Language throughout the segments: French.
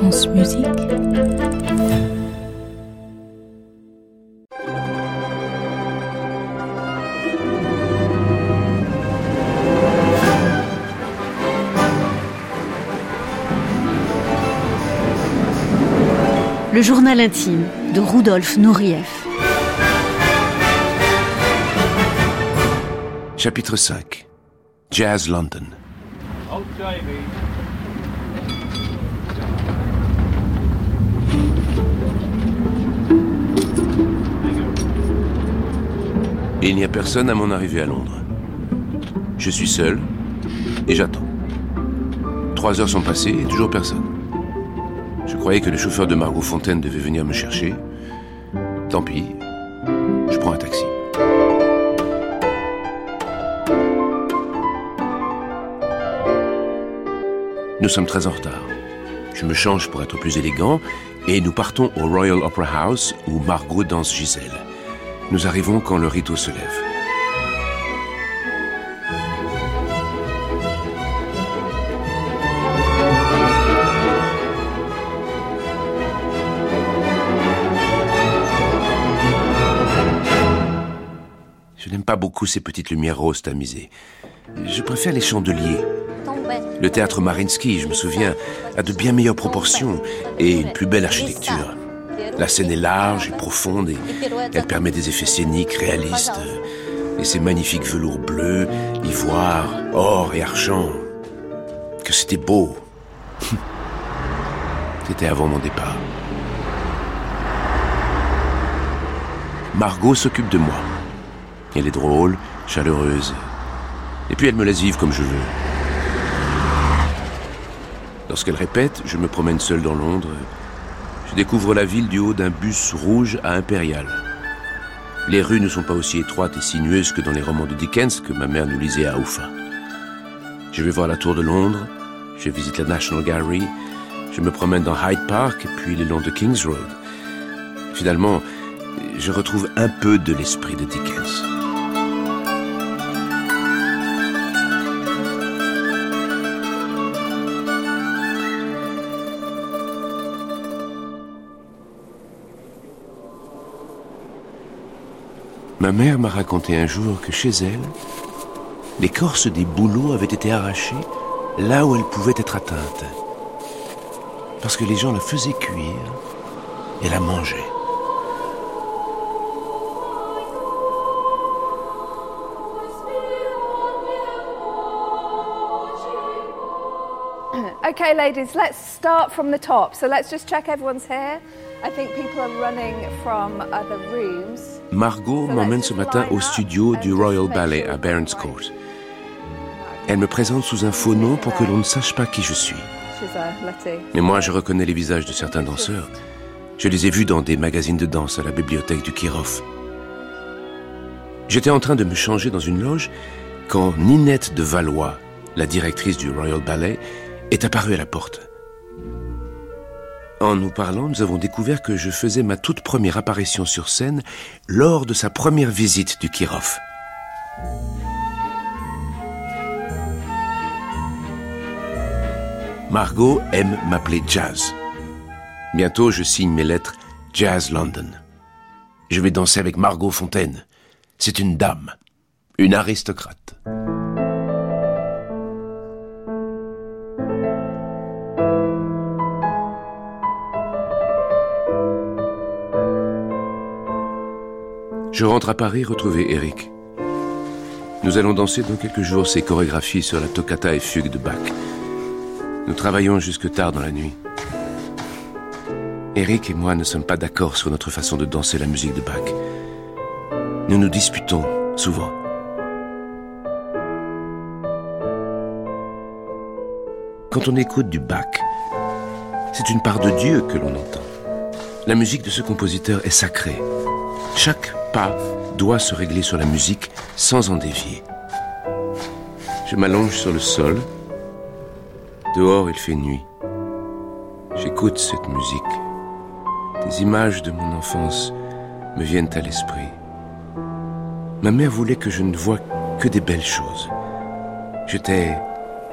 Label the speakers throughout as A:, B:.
A: France Musique.
B: Le journal intime de Rudolf Nureyev.
C: Chapitre 5 Jazz London Il n'y a personne à mon arrivée à Londres. Je suis seul et j'attends. Trois heures sont passées et toujours personne. Je croyais que le chauffeur de Margot Fontaine devait venir me chercher. Tant pis, je prends un taxi. Nous sommes très en retard. Je me change pour être plus élégant et nous partons au Royal Opera House où Margot danse Gisèle. Nous arrivons quand le rideau se lève. Je n'aime pas beaucoup ces petites lumières roses tamisées. Je préfère les chandeliers. Le théâtre Marinsky, je me souviens, a de bien meilleures proportions et une plus belle architecture. La scène est large et profonde et elle permet des effets scéniques réalistes. Et ces magnifiques velours bleus, ivoire, or et argent. Que c'était beau. C'était avant mon départ. Margot s'occupe de moi. Elle est drôle, chaleureuse. Et puis elle me laisse vivre comme je veux. Lorsqu'elle répète, je me promène seul dans Londres. Je découvre la ville du haut d'un bus rouge à Impérial. Les rues ne sont pas aussi étroites et sinueuses que dans les romans de Dickens que ma mère nous lisait à Oufa. Je vais voir la tour de Londres, je visite la National Gallery, je me promène dans Hyde Park puis le long de King's Road. Finalement, je retrouve un peu de l'esprit de Dickens. Ma mère m'a raconté un jour que chez elle, l'écorce des bouleaux avait été arrachée là où elle pouvait être atteinte. Parce que les gens la faisaient cuire et la mangeaient.
D: Okay, ladies, let's start from the top. So let's just check everyone's here. I think people are running from other rooms.
C: Margot m'emmène ce matin au studio du Royal Ballet à Barons Court. Elle me présente sous un faux nom pour que l'on ne sache pas qui je suis. Mais moi, je reconnais les visages de certains danseurs. Je les ai vus dans des magazines de danse à la bibliothèque du Kirov. J'étais en train de me changer dans une loge quand Ninette de Valois, la directrice du Royal Ballet, est apparue à la porte. En nous parlant, nous avons découvert que je faisais ma toute première apparition sur scène lors de sa première visite du Kirov. Margot aime m'appeler Jazz. Bientôt, je signe mes lettres Jazz London. Je vais danser avec Margot Fontaine. C'est une dame, une aristocrate. Je rentre à Paris retrouver Eric. Nous allons danser dans quelques jours ses chorégraphies sur la toccata et fugue de Bach. Nous travaillons jusque tard dans la nuit. Eric et moi ne sommes pas d'accord sur notre façon de danser la musique de Bach. Nous nous disputons souvent. Quand on écoute du Bach, c'est une part de Dieu que l'on entend. La musique de ce compositeur est sacrée. Chaque pas doit se régler sur la musique sans en dévier. Je m'allonge sur le sol. Dehors, il fait nuit. J'écoute cette musique. Des images de mon enfance me viennent à l'esprit. Ma mère voulait que je ne voie que des belles choses. J'étais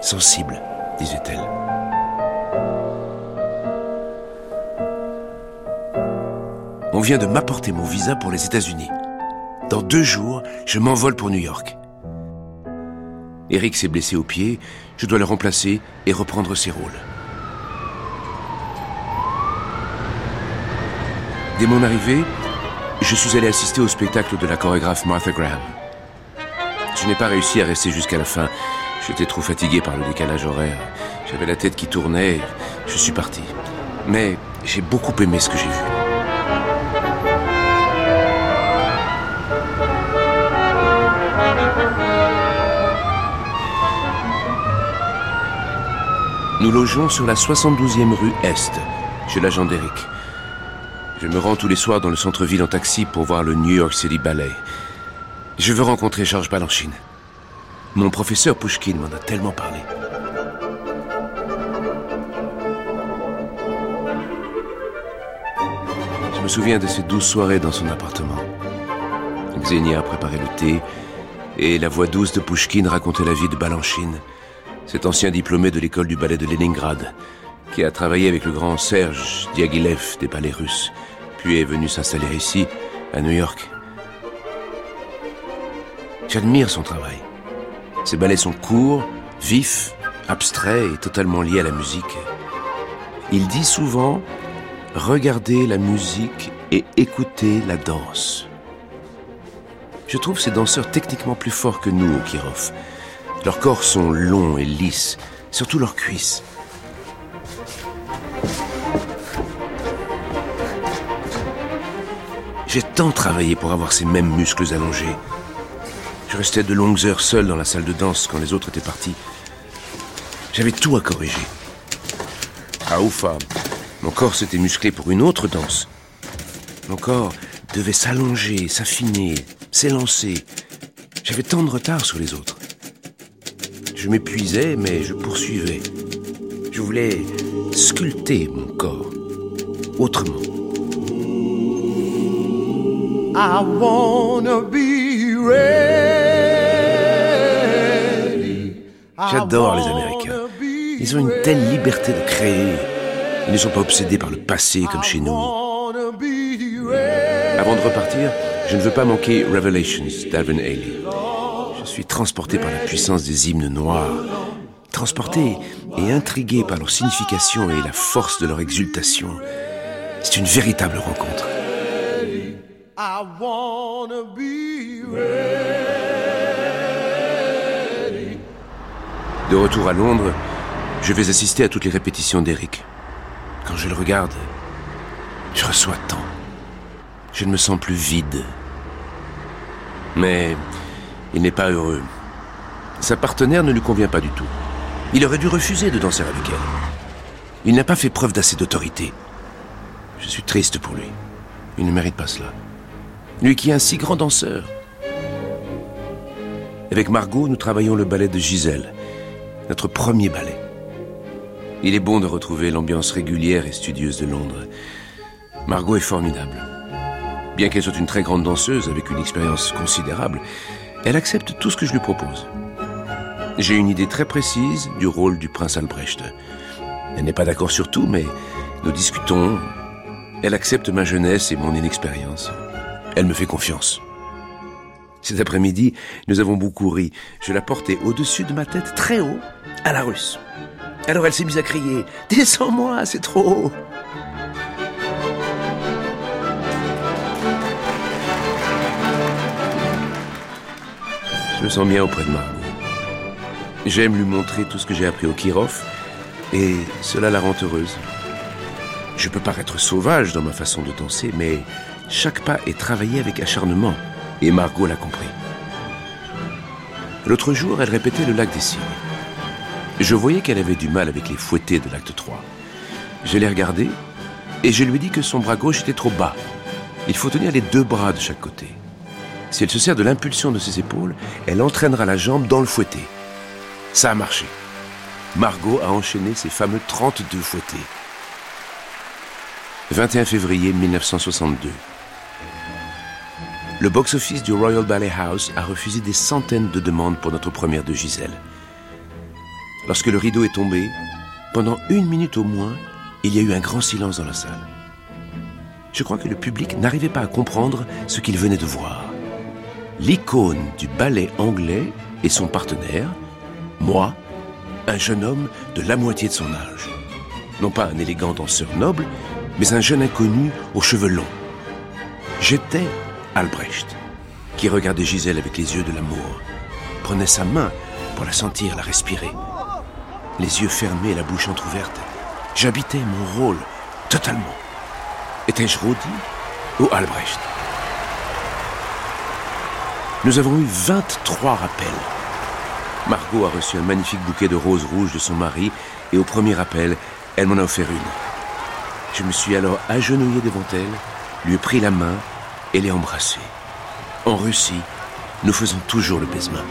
C: sensible, disait-elle. Vient de m'apporter mon visa pour les États-Unis. Dans deux jours, je m'envole pour New York. Eric s'est blessé au pied, je dois le remplacer et reprendre ses rôles. Dès mon arrivée, je suis allé assister au spectacle de la chorégraphe Martha Graham. Je n'ai pas réussi à rester jusqu'à la fin. J'étais trop fatigué par le décalage horaire. J'avais la tête qui tournait. Je suis parti. Mais j'ai beaucoup aimé ce que j'ai vu. Nous logeons sur la 72e rue Est, chez l'agent d'Eric. Je me rends tous les soirs dans le centre-ville en taxi pour voir le New York City Ballet. Je veux rencontrer Georges Balanchine. Mon professeur Pushkin m'en a tellement parlé. Je me souviens de ces douze soirées dans son appartement. Xenia préparait le thé et la voix douce de Pushkin racontait la vie de Balanchine, cet ancien diplômé de l'école du ballet de Leningrad, qui a travaillé avec le grand Serge Diaghilev des ballets russes, puis est venu s'installer ici, à New York. J'admire son travail. Ses ballets sont courts, vifs, abstraits et totalement liés à la musique. Il dit souvent Regardez la musique et écoutez la danse. Je trouve ces danseurs techniquement plus forts que nous au Kirov. Leurs corps sont longs et lisses, surtout leurs cuisses. J'ai tant travaillé pour avoir ces mêmes muscles allongés. Je restais de longues heures seul dans la salle de danse quand les autres étaient partis. J'avais tout à corriger. À Oufa, mon corps s'était musclé pour une autre danse. Mon corps devait s'allonger, s'affiner, s'élancer. J'avais tant de retard sur les autres. Je m'épuisais, mais je poursuivais. Je voulais sculpter mon corps autrement. I wanna be ready. J'adore les Américains. Ils ont une telle liberté de créer. Ils ne sont pas obsédés par le passé comme chez nous. Avant de repartir, je ne veux pas manquer Revelations d'Alvin Ailey. Je suis transporté par la puissance des hymnes noirs, transporté et intrigué par leur signification et la force de leur exultation. C'est une véritable rencontre. De retour à Londres, je vais assister à toutes les répétitions d'Eric. Quand je le regarde, je reçois tant. Je ne me sens plus vide. Mais il n'est pas heureux. Sa partenaire ne lui convient pas du tout. Il aurait dû refuser de danser avec elle. Il n'a pas fait preuve d'assez d'autorité. Je suis triste pour lui. Il ne mérite pas cela. Lui qui est un si grand danseur. Avec Margot, nous travaillons le ballet de Gisèle, notre premier ballet. Il est bon de retrouver l'ambiance régulière et studieuse de Londres. Margot est formidable. Bien qu'elle soit une très grande danseuse avec une expérience considérable, elle accepte tout ce que je lui propose. J'ai une idée très précise du rôle du prince Albrecht. Elle n'est pas d'accord sur tout, mais nous discutons. Elle accepte ma jeunesse et mon inexpérience. Elle me fait confiance. Cet après-midi, nous avons beaucoup ri. Je la portais au-dessus de ma tête, très haut, à la russe. Alors elle s'est mise à crier Descends-moi, c'est trop haut Je me sens bien auprès de Margot. J'aime lui montrer tout ce que j'ai appris au Kirov, et cela la rend heureuse. Je peux paraître sauvage dans ma façon de danser, mais chaque pas est travaillé avec acharnement, et Margot l'a compris. L'autre jour, elle répétait le lac des cygnes. Je voyais qu'elle avait du mal avec les fouettés de l'acte 3. Je l'ai regardée, et je lui ai dit que son bras gauche était trop bas. Il faut tenir les deux bras de chaque côté. Si elle se sert de l'impulsion de ses épaules, elle entraînera la jambe dans le fouetté. Ça a marché. Margot a enchaîné ses fameux 32 fouettés. 21 février 1962. Le box-office du Royal Ballet House a refusé des centaines de demandes pour notre première de Gisèle. Lorsque le rideau est tombé, pendant une minute au moins, il y a eu un grand silence dans la salle. Je crois que le public n'arrivait pas à comprendre ce qu'il venait de voir. L'icône du ballet anglais et son partenaire, moi, un jeune homme de la moitié de son âge. Non pas un élégant danseur noble, mais un jeune inconnu aux cheveux longs. J'étais Albrecht, qui regardait Gisèle avec les yeux de l'amour, prenait sa main pour la sentir, la respirer. Les yeux fermés, la bouche entr'ouverte. J'habitais mon rôle totalement. Étais-je Rodi ou Albrecht? Nous avons eu 23 rappels. Margot a reçu un magnifique bouquet de roses rouges de son mari et au premier appel, elle m'en a offert une. Je me suis alors agenouillé devant elle, lui ai pris la main et l'ai embrassée. En Russie, nous faisons toujours le baisement.